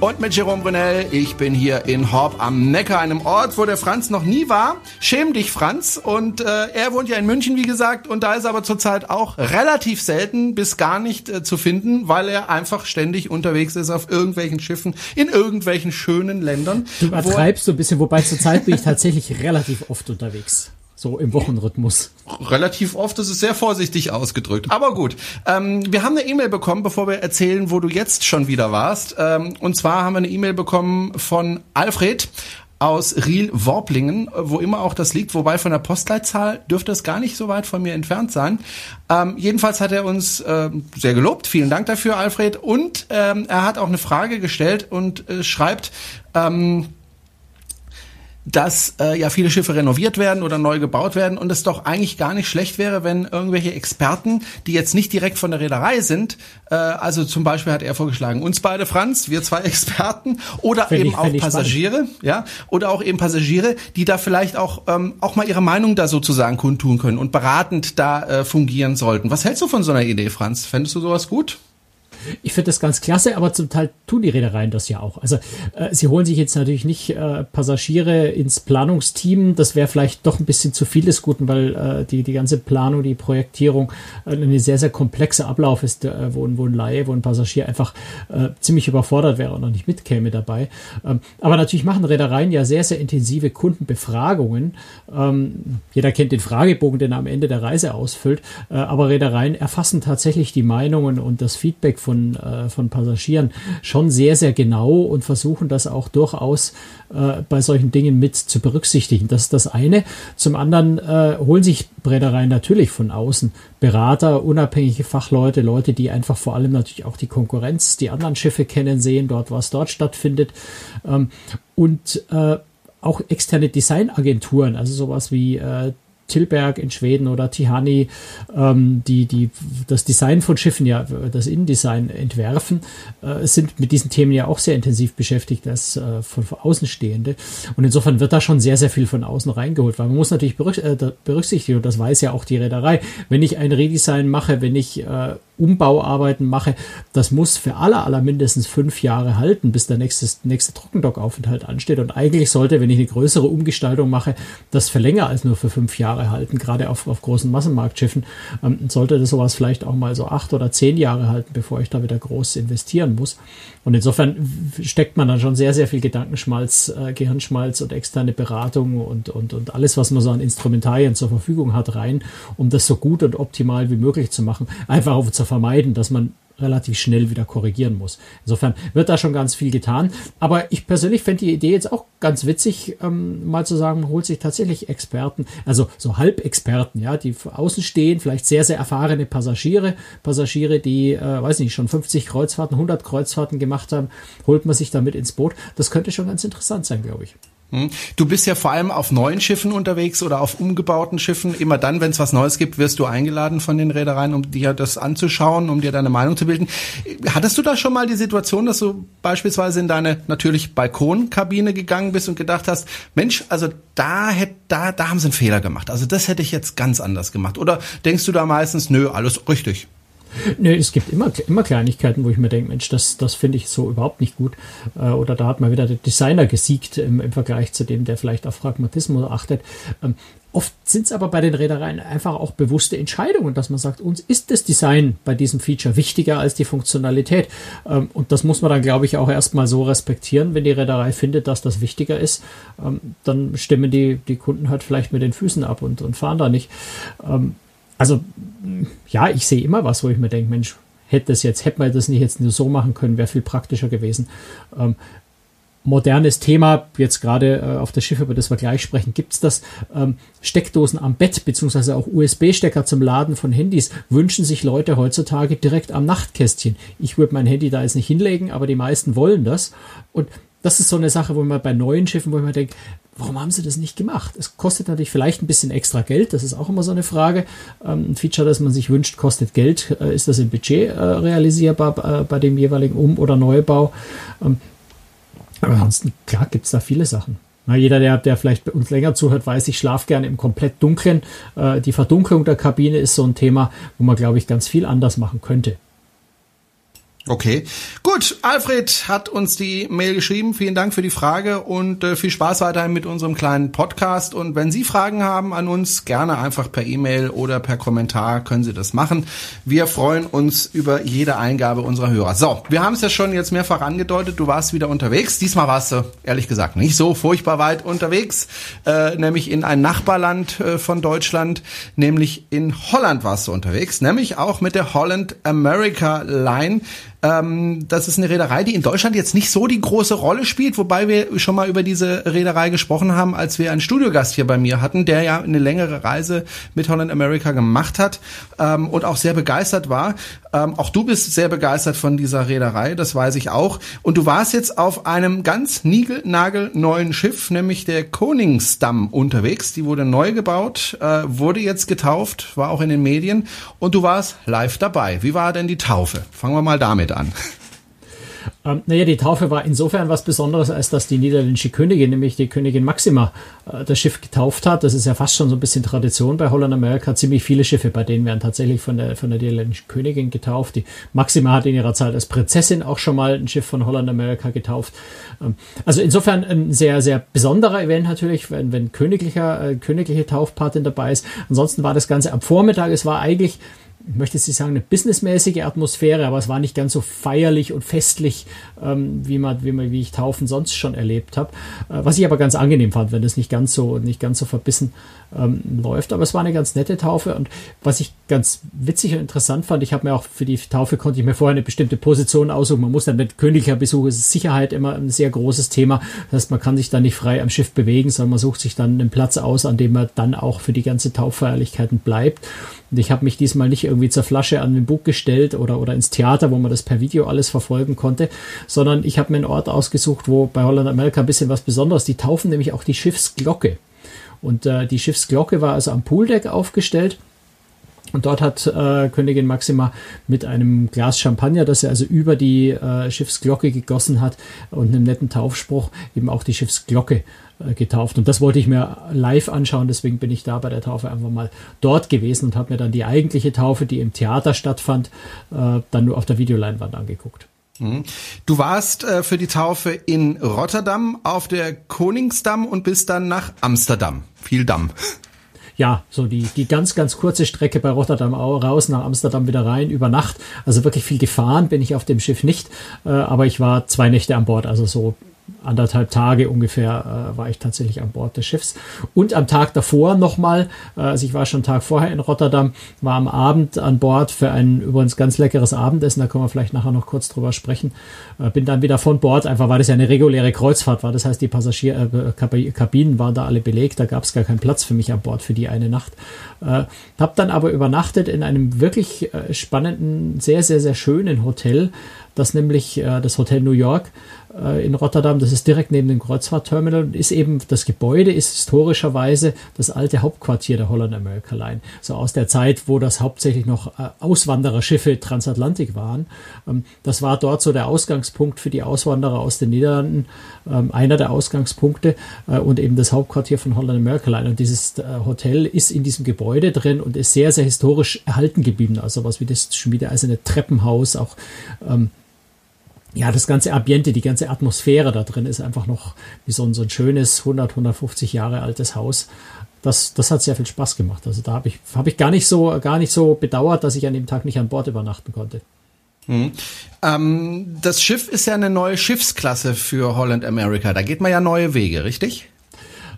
Und mit Jerome Brunel. Ich bin hier in Horb am Neckar, einem Ort, wo der Franz noch nie war. Schäm dich, Franz. Und äh, er wohnt ja in München, wie gesagt. Und da ist aber zurzeit auch relativ selten bis gar nicht äh, zu finden, weil er einfach ständig unterwegs ist auf irgendwelchen Schiffen in irgendwelchen schönen Ländern. Du übertreibst so ein bisschen, wobei zurzeit bin ich tatsächlich relativ oft unterwegs so im Wochenrhythmus. Relativ oft, das ist sehr vorsichtig ausgedrückt. Aber gut, ähm, wir haben eine E-Mail bekommen, bevor wir erzählen, wo du jetzt schon wieder warst. Ähm, und zwar haben wir eine E-Mail bekommen von Alfred aus Riel-Worplingen, wo immer auch das liegt, wobei von der Postleitzahl dürfte es gar nicht so weit von mir entfernt sein. Ähm, jedenfalls hat er uns äh, sehr gelobt. Vielen Dank dafür, Alfred. Und ähm, er hat auch eine Frage gestellt und äh, schreibt, ähm, dass äh, ja viele Schiffe renoviert werden oder neu gebaut werden und es doch eigentlich gar nicht schlecht wäre, wenn irgendwelche Experten, die jetzt nicht direkt von der Reederei sind, äh, also zum Beispiel hat er vorgeschlagen, uns beide Franz, wir zwei Experten oder Find eben ich- auch Passagiere, ja, oder auch eben Passagiere, die da vielleicht auch ähm, auch mal ihre Meinung da sozusagen kundtun können und beratend da äh, fungieren sollten. Was hältst du von so einer Idee, Franz? Fändest du sowas gut? Ich finde das ganz klasse, aber zum Teil tun die Reedereien das ja auch. Also äh, sie holen sich jetzt natürlich nicht äh, Passagiere ins Planungsteam. Das wäre vielleicht doch ein bisschen zu viel des Guten, weil äh, die, die ganze Planung, die Projektierung äh, ein sehr, sehr komplexer Ablauf ist, äh, wo, wo ein Laie, wo ein Passagier einfach äh, ziemlich überfordert wäre und noch nicht mitkäme dabei. Ähm, aber natürlich machen Reedereien ja sehr, sehr intensive Kundenbefragungen. Ähm, jeder kennt den Fragebogen, den er am Ende der Reise ausfüllt. Äh, aber Reedereien erfassen tatsächlich die Meinungen und das Feedback von, äh, von Passagieren schon sehr, sehr genau und versuchen das auch durchaus äh, bei solchen Dingen mit zu berücksichtigen. Das ist das eine. Zum anderen äh, holen sich Reedereien natürlich von außen Berater, unabhängige Fachleute, Leute, die einfach vor allem natürlich auch die Konkurrenz, die anderen Schiffe kennen, sehen dort, was dort stattfindet. Ähm, und äh, auch externe Designagenturen, also sowas wie äh, Tilberg in Schweden oder Tihani, ähm, die, die das Design von Schiffen, ja, das Innendesign entwerfen, äh, sind mit diesen Themen ja auch sehr intensiv beschäftigt als äh, von, Außenstehende. Und insofern wird da schon sehr, sehr viel von außen reingeholt, weil man muss natürlich äh, berücksichtigen, und das weiß ja auch die Reederei, wenn ich ein Redesign mache, wenn ich äh, Umbauarbeiten mache, das muss für alle aller mindestens fünf Jahre halten, bis der nächste, nächste Trockendockaufenthalt ansteht. Und eigentlich sollte, wenn ich eine größere Umgestaltung mache, das für länger als nur für fünf Jahre halten, gerade auf, auf großen Massenmarktschiffen, ähm, sollte das sowas vielleicht auch mal so acht oder zehn Jahre halten, bevor ich da wieder groß investieren muss. Und insofern steckt man dann schon sehr, sehr viel Gedankenschmalz, äh, Gehirnschmalz und externe Beratung und, und, und alles, was man so an Instrumentarien zur Verfügung hat, rein, um das so gut und optimal wie möglich zu machen. Einfach auch zu vermeiden, dass man relativ schnell wieder korrigieren muss. Insofern wird da schon ganz viel getan. Aber ich persönlich fände die Idee jetzt auch ganz witzig, ähm, mal zu sagen, holt sich tatsächlich Experten, also so Halbexperten, ja, die außen stehen, vielleicht sehr, sehr erfahrene Passagiere, Passagiere, die, äh, weiß nicht, schon 50 Kreuzfahrten, 100 Kreuzfahrten gemacht haben, holt man sich damit ins Boot. Das könnte schon ganz interessant sein, glaube ich. Hm? Du bist ja vor allem auf neuen Schiffen unterwegs oder auf umgebauten Schiffen. Immer dann, wenn es was Neues gibt, wirst du eingeladen von den Reedereien, um dir das anzuschauen, um dir deine Meinung zu bilden. Hattest du da schon mal die Situation, dass du beispielsweise in deine natürlich Balkonkabine gegangen bist und gedacht hast, Mensch, also da hätte, da, da haben sie einen Fehler gemacht. Also das hätte ich jetzt ganz anders gemacht. Oder denkst du da meistens, nö, alles richtig? Nee, es gibt immer, immer Kleinigkeiten, wo ich mir denke, Mensch, das, das finde ich so überhaupt nicht gut. Äh, Oder da hat mal wieder der Designer gesiegt im, im Vergleich zu dem, der vielleicht auf Pragmatismus achtet. Ähm, Oft sind es aber bei den Reedereien einfach auch bewusste Entscheidungen, dass man sagt, uns ist das Design bei diesem Feature wichtiger als die Funktionalität. Ähm, Und das muss man dann, glaube ich, auch erstmal so respektieren. Wenn die Reederei findet, dass das wichtiger ist, ähm, dann stimmen die, die Kunden halt vielleicht mit den Füßen ab und, und fahren da nicht. Also ja, ich sehe immer was, wo ich mir denke, Mensch, hätte das jetzt, hätte man das nicht jetzt nur so machen können, wäre viel praktischer gewesen. Ähm, modernes Thema, jetzt gerade äh, auf das Schiff, über das wir gleich sprechen, gibt es das. Ähm, Steckdosen am Bett, beziehungsweise auch USB-Stecker zum Laden von Handys, wünschen sich Leute heutzutage direkt am Nachtkästchen. Ich würde mein Handy da jetzt nicht hinlegen, aber die meisten wollen das. Und das ist so eine Sache, wo man bei neuen Schiffen, wo man denkt, Warum haben sie das nicht gemacht? Es kostet natürlich vielleicht ein bisschen extra Geld, das ist auch immer so eine Frage. Ähm, ein Feature, das man sich wünscht, kostet Geld. Äh, ist das im Budget äh, realisierbar äh, bei dem jeweiligen Um- oder Neubau? Ähm, aber ansonsten, klar, gibt es da viele Sachen. Jeder, der, der vielleicht bei uns länger zuhört, weiß, ich schlafe gerne im komplett Dunklen. Die Verdunklung der Kabine ist so ein Thema, wo man, glaube ich, ganz viel anders machen könnte. Okay, gut. Alfred hat uns die Mail geschrieben. Vielen Dank für die Frage und äh, viel Spaß weiterhin mit unserem kleinen Podcast. Und wenn Sie Fragen haben an uns, gerne einfach per E-Mail oder per Kommentar können Sie das machen. Wir freuen uns über jede Eingabe unserer Hörer. So, wir haben es ja schon jetzt mehrfach angedeutet. Du warst wieder unterwegs. Diesmal warst du ehrlich gesagt nicht so furchtbar weit unterwegs, äh, nämlich in ein Nachbarland äh, von Deutschland, nämlich in Holland warst du unterwegs, nämlich auch mit der Holland America Line. Ähm, das ist eine Reederei, die in Deutschland jetzt nicht so die große Rolle spielt, wobei wir schon mal über diese Reederei gesprochen haben, als wir einen Studiogast hier bei mir hatten, der ja eine längere Reise mit Holland America gemacht hat ähm, und auch sehr begeistert war. Ähm, auch du bist sehr begeistert von dieser Reederei, das weiß ich auch. Und du warst jetzt auf einem ganz niegelnagelneuen Schiff, nämlich der Koningsdamm unterwegs. Die wurde neu gebaut, äh, wurde jetzt getauft, war auch in den Medien und du warst live dabei. Wie war denn die Taufe? Fangen wir mal damit an. Ähm, naja, die Taufe war insofern was Besonderes, als dass die niederländische Königin, nämlich die Königin Maxima, äh, das Schiff getauft hat. Das ist ja fast schon so ein bisschen Tradition bei Holland America. Ziemlich viele Schiffe bei denen werden tatsächlich von der, von der niederländischen Königin getauft. Die Maxima hat in ihrer Zeit als Prinzessin auch schon mal ein Schiff von Holland America getauft. Ähm, also insofern ein sehr, sehr besonderer Event natürlich, wenn, wenn königlicher, äh, königliche Taufpatin dabei ist. Ansonsten war das Ganze am Vormittag. Es war eigentlich ich möchte jetzt nicht sagen, eine businessmäßige Atmosphäre, aber es war nicht ganz so feierlich und festlich, ähm, wie, man, wie, man, wie ich Taufen sonst schon erlebt habe. Äh, was ich aber ganz angenehm fand, wenn das nicht ganz so, nicht ganz so verbissen ähm, läuft. Aber es war eine ganz nette Taufe und was ich ganz witzig und interessant fand, ich habe mir auch für die Taufe konnte ich mir vorher eine bestimmte Position aussuchen. Man muss dann mit königlicher Besuch ist Sicherheit immer ein sehr großes Thema. Das heißt, man kann sich dann nicht frei am Schiff bewegen, sondern man sucht sich dann einen Platz aus, an dem man dann auch für die ganze Tauffeierlichkeiten bleibt. Und ich habe mich diesmal nicht irgendwie zur Flasche an den Bug gestellt oder, oder ins Theater, wo man das per Video alles verfolgen konnte, sondern ich habe mir einen Ort ausgesucht, wo bei Holland America ein bisschen was Besonderes, die taufen nämlich auch die Schiffsglocke. Und äh, die Schiffsglocke war also am Pooldeck aufgestellt. Und dort hat äh, Königin Maxima mit einem Glas Champagner, das er also über die äh, Schiffsglocke gegossen hat und einem netten Taufspruch eben auch die Schiffsglocke äh, getauft. Und das wollte ich mir live anschauen, deswegen bin ich da bei der Taufe einfach mal dort gewesen und habe mir dann die eigentliche Taufe, die im Theater stattfand, äh, dann nur auf der Videoleinwand angeguckt. Mhm. Du warst äh, für die Taufe in Rotterdam auf der Koningsdamm und bist dann nach Amsterdam. Viel Damm. Ja, so die, die ganz, ganz kurze Strecke bei Rotterdam raus, nach Amsterdam wieder rein, über Nacht. Also wirklich viel gefahren bin ich auf dem Schiff nicht, äh, aber ich war zwei Nächte an Bord, also so anderthalb Tage ungefähr äh, war ich tatsächlich an Bord des Schiffs. Und am Tag davor nochmal, äh, also ich war schon einen Tag vorher in Rotterdam, war am Abend an Bord für ein übrigens ganz leckeres Abendessen, da können wir vielleicht nachher noch kurz drüber sprechen. Äh, bin dann wieder von Bord, einfach weil das ja eine reguläre Kreuzfahrt war. Das heißt, die Passagierkabinen äh, waren da alle belegt, da gab es gar keinen Platz für mich an Bord für die eine Nacht. Äh, hab dann aber übernachtet in einem wirklich äh, spannenden, sehr, sehr, sehr schönen Hotel, das nämlich äh, das Hotel New York in Rotterdam. Das ist direkt neben dem Kreuzfahrtterminal und ist eben, das Gebäude ist historischerweise das alte Hauptquartier der Holland America Line. So aus der Zeit, wo das hauptsächlich noch äh, Auswandererschiffe Transatlantik waren. Ähm, das war dort so der Ausgangspunkt für die Auswanderer aus den Niederlanden, ähm, einer der Ausgangspunkte äh, und eben das Hauptquartier von Holland America Line. Und dieses Hotel ist in diesem Gebäude drin und ist sehr, sehr historisch erhalten geblieben. Also was wie das schmiedeeiserne Treppenhaus, auch ähm, ja, das ganze Ambiente, die ganze Atmosphäre da drin ist einfach noch wie so ein, so ein schönes 100, 150 Jahre altes Haus. Das, das hat sehr viel Spaß gemacht. Also da habe ich, hab ich gar nicht so, gar nicht so bedauert, dass ich an dem Tag nicht an Bord übernachten konnte. Mhm. Ähm, das Schiff ist ja eine neue Schiffsklasse für Holland America. Da geht man ja neue Wege, richtig?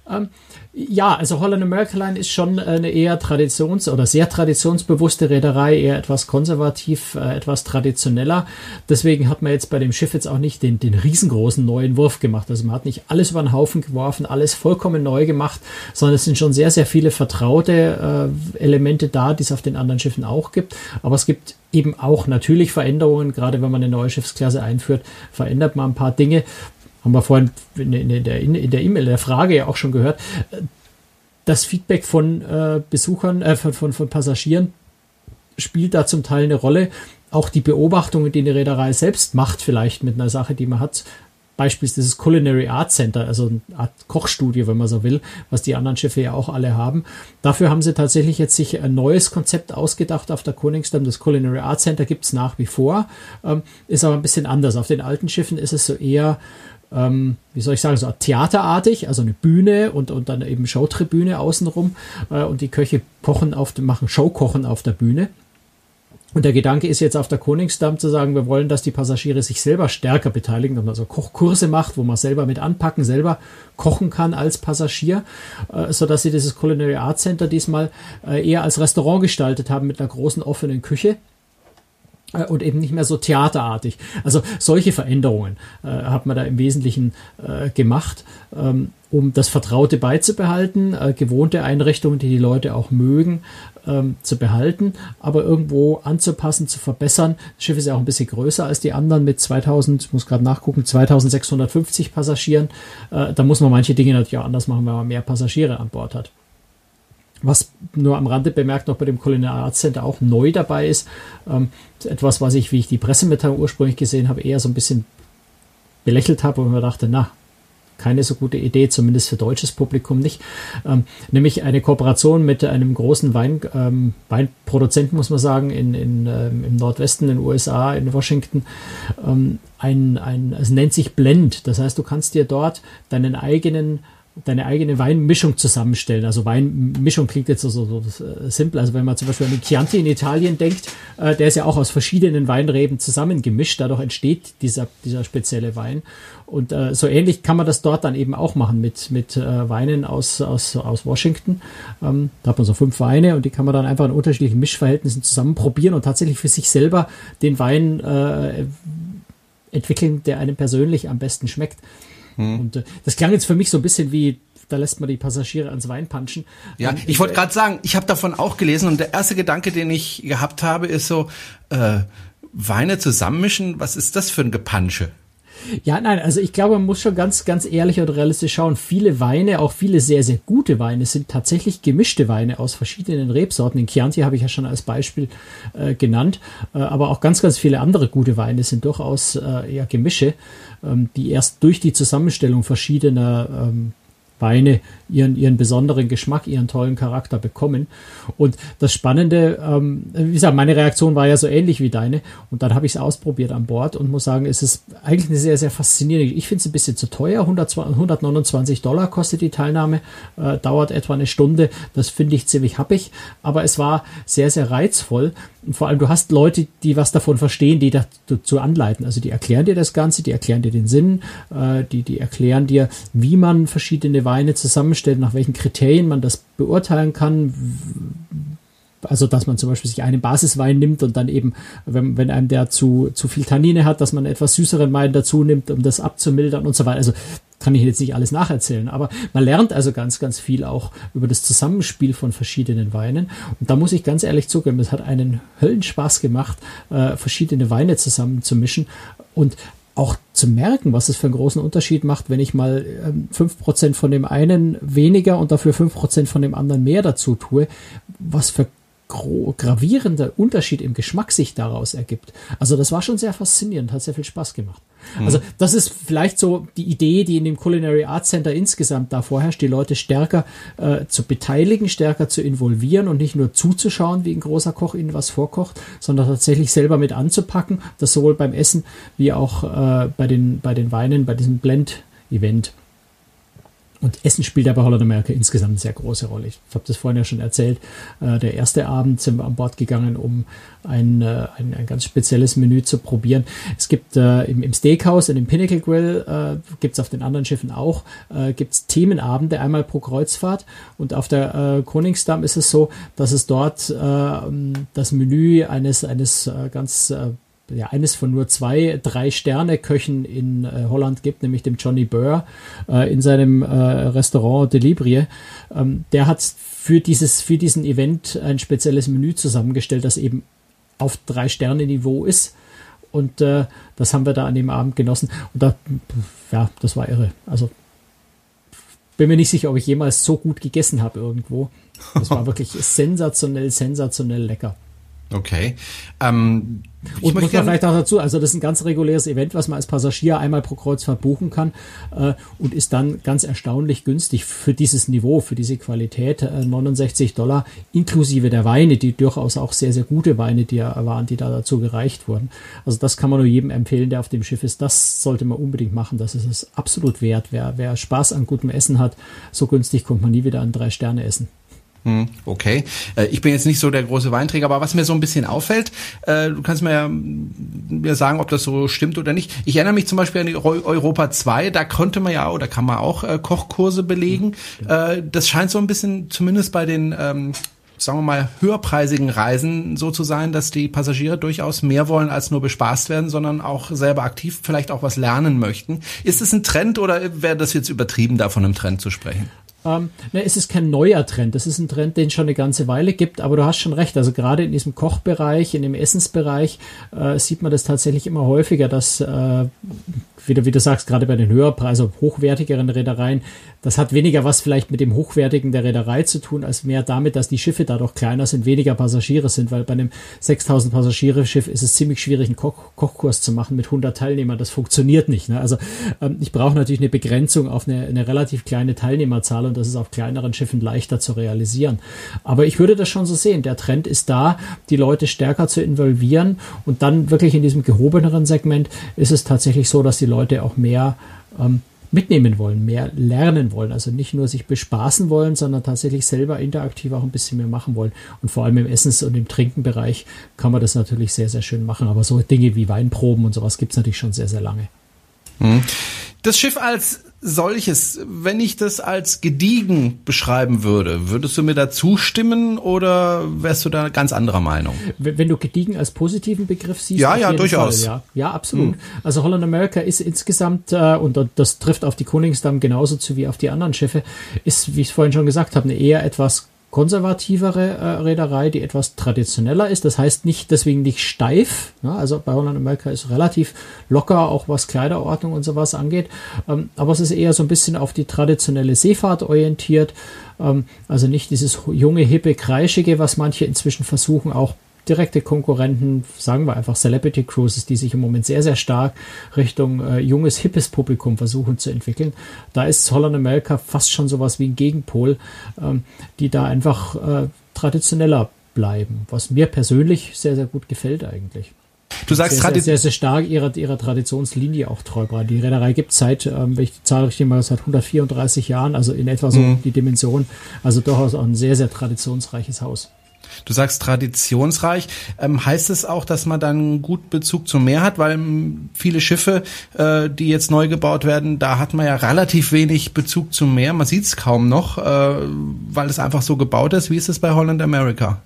Ähm, ja, also Holland America Line ist schon eine eher traditions- oder sehr traditionsbewusste Reederei, eher etwas konservativ, äh, etwas traditioneller. Deswegen hat man jetzt bei dem Schiff jetzt auch nicht den, den riesengroßen neuen Wurf gemacht. Also man hat nicht alles über den Haufen geworfen, alles vollkommen neu gemacht, sondern es sind schon sehr, sehr viele vertraute äh, Elemente da, die es auf den anderen Schiffen auch gibt. Aber es gibt eben auch natürlich Veränderungen, gerade wenn man eine neue Schiffsklasse einführt, verändert man ein paar Dinge haben wir vorhin in, der in der E-Mail, der Frage ja auch schon gehört, das Feedback von äh, Besuchern, äh, von, von, von Passagieren spielt da zum Teil eine Rolle. Auch die Beobachtungen, die eine Reederei selbst macht, vielleicht mit einer Sache, die man hat, beispielsweise dieses Culinary Art Center, also eine Art Kochstudio, wenn man so will, was die anderen Schiffe ja auch alle haben. Dafür haben sie tatsächlich jetzt sich ein neues Konzept ausgedacht auf der Koningsdamm. Das Culinary Art Center gibt es nach wie vor, ähm, ist aber ein bisschen anders. Auf den alten Schiffen ist es so eher ähm, wie soll ich sagen, so theaterartig, also eine Bühne und, und dann eben Showtribüne außenrum äh, und die Köche kochen auf, machen Showkochen auf der Bühne. Und der Gedanke ist jetzt auf der Koningsdamm zu sagen, wir wollen, dass die Passagiere sich selber stärker beteiligen, dass man so Kochkurse macht, wo man selber mit anpacken, selber kochen kann als Passagier, äh, so dass sie dieses Culinary Art Center diesmal äh, eher als Restaurant gestaltet haben mit einer großen offenen Küche und eben nicht mehr so theaterartig. Also solche Veränderungen äh, hat man da im Wesentlichen äh, gemacht, ähm, um das Vertraute beizubehalten, äh, gewohnte Einrichtungen, die die Leute auch mögen, ähm, zu behalten, aber irgendwo anzupassen, zu verbessern. Das Schiff ist ja auch ein bisschen größer als die anderen mit 2000, ich muss gerade nachgucken, 2650 Passagieren. Äh, da muss man manche Dinge natürlich auch anders machen, wenn man mehr Passagiere an Bord hat. Was nur am Rande bemerkt noch bei dem Culinary Arts Center auch neu dabei ist, ähm, etwas, was ich, wie ich die Pressemitteilung ursprünglich gesehen habe, eher so ein bisschen belächelt habe und mir dachte, na, keine so gute Idee, zumindest für deutsches Publikum nicht. Ähm, nämlich eine Kooperation mit einem großen Wein, ähm, Weinproduzenten, muss man sagen, in, in, ähm, im Nordwesten in den USA, in Washington. Ähm, ein, ein, es nennt sich Blend. Das heißt, du kannst dir dort deinen eigenen deine eigene Weinmischung zusammenstellen. Also Weinmischung klingt jetzt so, so, so äh, simpel. Also wenn man zum Beispiel an den Chianti in Italien denkt, äh, der ist ja auch aus verschiedenen Weinreben zusammengemischt. Dadurch entsteht dieser, dieser spezielle Wein. Und äh, so ähnlich kann man das dort dann eben auch machen mit, mit äh, Weinen aus, aus, aus Washington. Ähm, da hat man so fünf Weine und die kann man dann einfach in unterschiedlichen Mischverhältnissen zusammen probieren und tatsächlich für sich selber den Wein äh, entwickeln, der einem persönlich am besten schmeckt. Hm. Und äh, das klang jetzt für mich so ein bisschen wie da lässt man die Passagiere ans Wein punchen. Ja, ähm, ich wollte gerade sagen, ich habe davon auch gelesen und der erste Gedanke, den ich gehabt habe, ist so, äh, Weine zusammenmischen, was ist das für ein Gepansche? Ja, nein, also ich glaube, man muss schon ganz, ganz ehrlich und realistisch schauen. Viele Weine, auch viele sehr, sehr gute Weine, sind tatsächlich gemischte Weine aus verschiedenen Rebsorten. Den Chianti habe ich ja schon als Beispiel äh, genannt, äh, aber auch ganz, ganz viele andere gute Weine sind durchaus äh, eher Gemische, ähm, die erst durch die Zusammenstellung verschiedener ähm, Weine ihren, ihren besonderen Geschmack, ihren tollen Charakter bekommen. Und das Spannende, ähm, wie gesagt, meine Reaktion war ja so ähnlich wie deine. Und dann habe ich es ausprobiert an Bord und muss sagen, es ist eigentlich eine sehr, sehr faszinierende. Ich finde es ein bisschen zu teuer. 100, 129 Dollar kostet die Teilnahme, äh, dauert etwa eine Stunde. Das finde ich ziemlich happig. Aber es war sehr, sehr reizvoll. Und vor allem, du hast Leute, die was davon verstehen, die dazu anleiten. Also die erklären dir das Ganze, die erklären dir den Sinn, äh, die, die erklären dir, wie man verschiedene Weine zusammenstellt, nach welchen Kriterien man das beurteilen kann. Also, dass man zum Beispiel sich einen Basiswein nimmt und dann eben, wenn, wenn einem der zu, zu viel Tannine hat, dass man etwas süßeren Wein dazu nimmt, um das abzumildern und so weiter. Also, kann ich jetzt nicht alles nacherzählen, aber man lernt also ganz, ganz viel auch über das Zusammenspiel von verschiedenen Weinen. Und da muss ich ganz ehrlich zugeben, es hat einen Höllenspaß gemacht, äh, verschiedene Weine zusammenzumischen und auch zu merken, was es für einen großen Unterschied macht, wenn ich mal ähm, fünf Prozent von dem einen weniger und dafür fünf Prozent von dem anderen mehr dazu tue, was für gravierender Unterschied im Geschmack sich daraus ergibt. Also das war schon sehr faszinierend, hat sehr viel Spaß gemacht. Mhm. Also das ist vielleicht so die Idee, die in dem Culinary Arts Center insgesamt da vorherrscht, die Leute stärker äh, zu beteiligen, stärker zu involvieren und nicht nur zuzuschauen, wie ein großer Koch ihnen was vorkocht, sondern tatsächlich selber mit anzupacken, das sowohl beim Essen wie auch äh, bei, den, bei den Weinen, bei diesem Blend-Event. Und Essen spielt ja bei Holland America insgesamt eine sehr große Rolle. Ich habe das vorhin ja schon erzählt. Äh, der erste Abend sind wir an Bord gegangen, um ein, äh, ein, ein ganz spezielles Menü zu probieren. Es gibt äh, im, im Steakhouse und im Pinnacle Grill, äh, gibt es auf den anderen Schiffen auch, äh, gibt es Themenabende einmal pro Kreuzfahrt. Und auf der äh, Koningsdamm ist es so, dass es dort äh, das Menü eines, eines äh, ganz äh, ja, eines von nur zwei, drei Sterne-Köchen in äh, Holland gibt, nämlich dem Johnny Burr äh, in seinem äh, Restaurant Delibrie. Ähm, der hat für dieses, für diesen Event ein spezielles Menü zusammengestellt, das eben auf drei Sterne Niveau ist Und äh, das haben wir da an dem Abend genossen. Und da, ja, das war irre. Also bin mir nicht sicher, ob ich jemals so gut gegessen habe irgendwo. Das war wirklich sensationell, sensationell lecker. Okay. Ähm, und muss man vielleicht auch dazu, also das ist ein ganz reguläres Event, was man als Passagier einmal pro Kreuzfahrt buchen kann äh, und ist dann ganz erstaunlich günstig für dieses Niveau, für diese Qualität. Äh, 69 Dollar inklusive der Weine, die durchaus auch sehr, sehr gute Weine, die waren, die da dazu gereicht wurden. Also das kann man nur jedem empfehlen, der auf dem Schiff ist. Das sollte man unbedingt machen. Das ist es absolut wert. Wer, wer Spaß an gutem Essen hat, so günstig kommt man nie wieder an drei Sterne essen. Hm, okay. Äh, ich bin jetzt nicht so der große Weinträger, aber was mir so ein bisschen auffällt, äh, du kannst mir ja mir sagen, ob das so stimmt oder nicht. Ich erinnere mich zum Beispiel an Europa 2, da konnte man ja oder kann man auch äh, Kochkurse belegen. Mhm. Das scheint so ein bisschen, zumindest bei den ähm, sagen wir mal, höherpreisigen Reisen so zu sein, dass die Passagiere durchaus mehr wollen als nur bespaßt werden, sondern auch selber aktiv vielleicht auch was lernen möchten. Ist es ein Trend oder wäre das jetzt übertrieben, da von einem Trend zu sprechen? Ähm, ne, es ist kein neuer Trend. Das ist ein Trend, den es schon eine ganze Weile gibt. Aber du hast schon recht. Also gerade in diesem Kochbereich, in dem Essensbereich äh, sieht man das tatsächlich immer häufiger, dass äh, wie du, wie du sagst, gerade bei den höherpreisen, also hochwertigeren Reedereien, das hat weniger was vielleicht mit dem Hochwertigen der Reederei zu tun, als mehr damit, dass die Schiffe dadurch kleiner sind, weniger Passagiere sind, weil bei einem 6000 Passagiere Schiff ist es ziemlich schwierig, einen Koch Kochkurs zu machen mit 100 Teilnehmern. Das funktioniert nicht. Ne? Also ähm, ich brauche natürlich eine Begrenzung auf eine, eine relativ kleine Teilnehmerzahl und das ist auf kleineren Schiffen leichter zu realisieren. Aber ich würde das schon so sehen. Der Trend ist da, die Leute stärker zu involvieren und dann wirklich in diesem gehobeneren Segment ist es tatsächlich so, dass die Leute auch mehr ähm, mitnehmen wollen, mehr lernen wollen. Also nicht nur sich bespaßen wollen, sondern tatsächlich selber interaktiv auch ein bisschen mehr machen wollen. Und vor allem im Essens- und im Trinkenbereich kann man das natürlich sehr, sehr schön machen. Aber so Dinge wie Weinproben und sowas gibt es natürlich schon sehr, sehr lange. Mhm. Das Schiff als solches, wenn ich das als gediegen beschreiben würde, würdest du mir da zustimmen oder wärst du da ganz anderer Meinung? Wenn du gediegen als positiven Begriff siehst, ja, ja, durchaus. Fall, ja. ja, absolut. Mhm. Also Holland America ist insgesamt, äh, und das trifft auf die Koningsdamm genauso zu wie auf die anderen Schiffe, ist, wie ich es vorhin schon gesagt habe, eine eher etwas konservativere äh, Reederei, die etwas traditioneller ist. Das heißt nicht deswegen nicht steif. Ne? Also bei Holland America ist relativ locker, auch was Kleiderordnung und sowas angeht. Ähm, aber es ist eher so ein bisschen auf die traditionelle Seefahrt orientiert. Ähm, also nicht dieses junge, hippe, kreischige, was manche inzwischen versuchen, auch direkte Konkurrenten, sagen wir einfach Celebrity Cruises, die sich im Moment sehr, sehr stark Richtung äh, junges, hippes Publikum versuchen zu entwickeln. Da ist Holland America fast schon sowas wie ein Gegenpol, ähm, die da einfach äh, traditioneller bleiben, was mir persönlich sehr, sehr gut gefällt eigentlich. Du sagst sehr, sehr, sehr, sehr stark ihrer, ihrer Traditionslinie auch treu bleiben. Die Reederei gibt seit, ähm, wenn ich die Zahl richtig mal, seit 134 Jahren, also in etwa so mhm. die Dimension, also durchaus auch ein sehr, sehr traditionsreiches Haus. Du sagst traditionsreich. Ähm, heißt es auch, dass man dann gut Bezug zum Meer hat? Weil ähm, viele Schiffe, äh, die jetzt neu gebaut werden, da hat man ja relativ wenig Bezug zum Meer. Man sieht es kaum noch, äh, weil es einfach so gebaut ist. Wie ist es bei Holland America?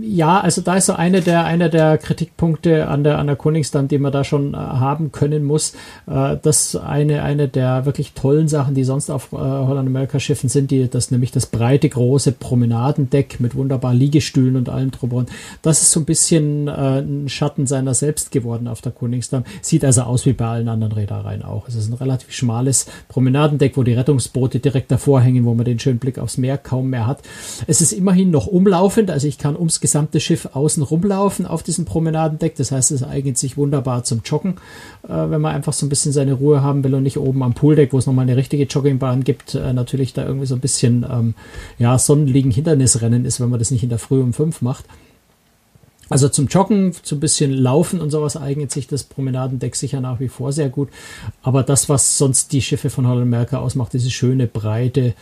Ja, also da ist so eine der, einer der Kritikpunkte an der, an der Koningsdamm, die man da schon äh, haben können muss. Äh, das eine, eine der wirklich tollen Sachen, die sonst auf äh, Holland America Schiffen sind, die, das nämlich das breite, große Promenadendeck mit wunderbar Liegestühlen und allem drüber. Das ist so ein bisschen äh, ein Schatten seiner selbst geworden auf der Koningsdamm. Sieht also aus wie bei allen anderen Reedereien auch. Es ist ein relativ schmales Promenadendeck, wo die Rettungsboote direkt davor hängen, wo man den schönen Blick aufs Meer kaum mehr hat. Es ist immerhin noch umlaufend, also ich kann um ums gesamte Schiff außen rumlaufen auf diesem Promenadendeck. Das heißt, es eignet sich wunderbar zum Joggen, äh, wenn man einfach so ein bisschen seine Ruhe haben will und nicht oben am Pooldeck, wo es nochmal eine richtige Joggingbahn gibt, äh, natürlich da irgendwie so ein bisschen ähm, ja, Sonnenliegen-Hindernisrennen ist, wenn man das nicht in der Früh um fünf macht. Also zum Joggen, zu ein bisschen Laufen und sowas eignet sich das Promenadendeck sicher nach wie vor sehr gut. Aber das, was sonst die Schiffe von Holland Merker ausmacht, diese schöne, breite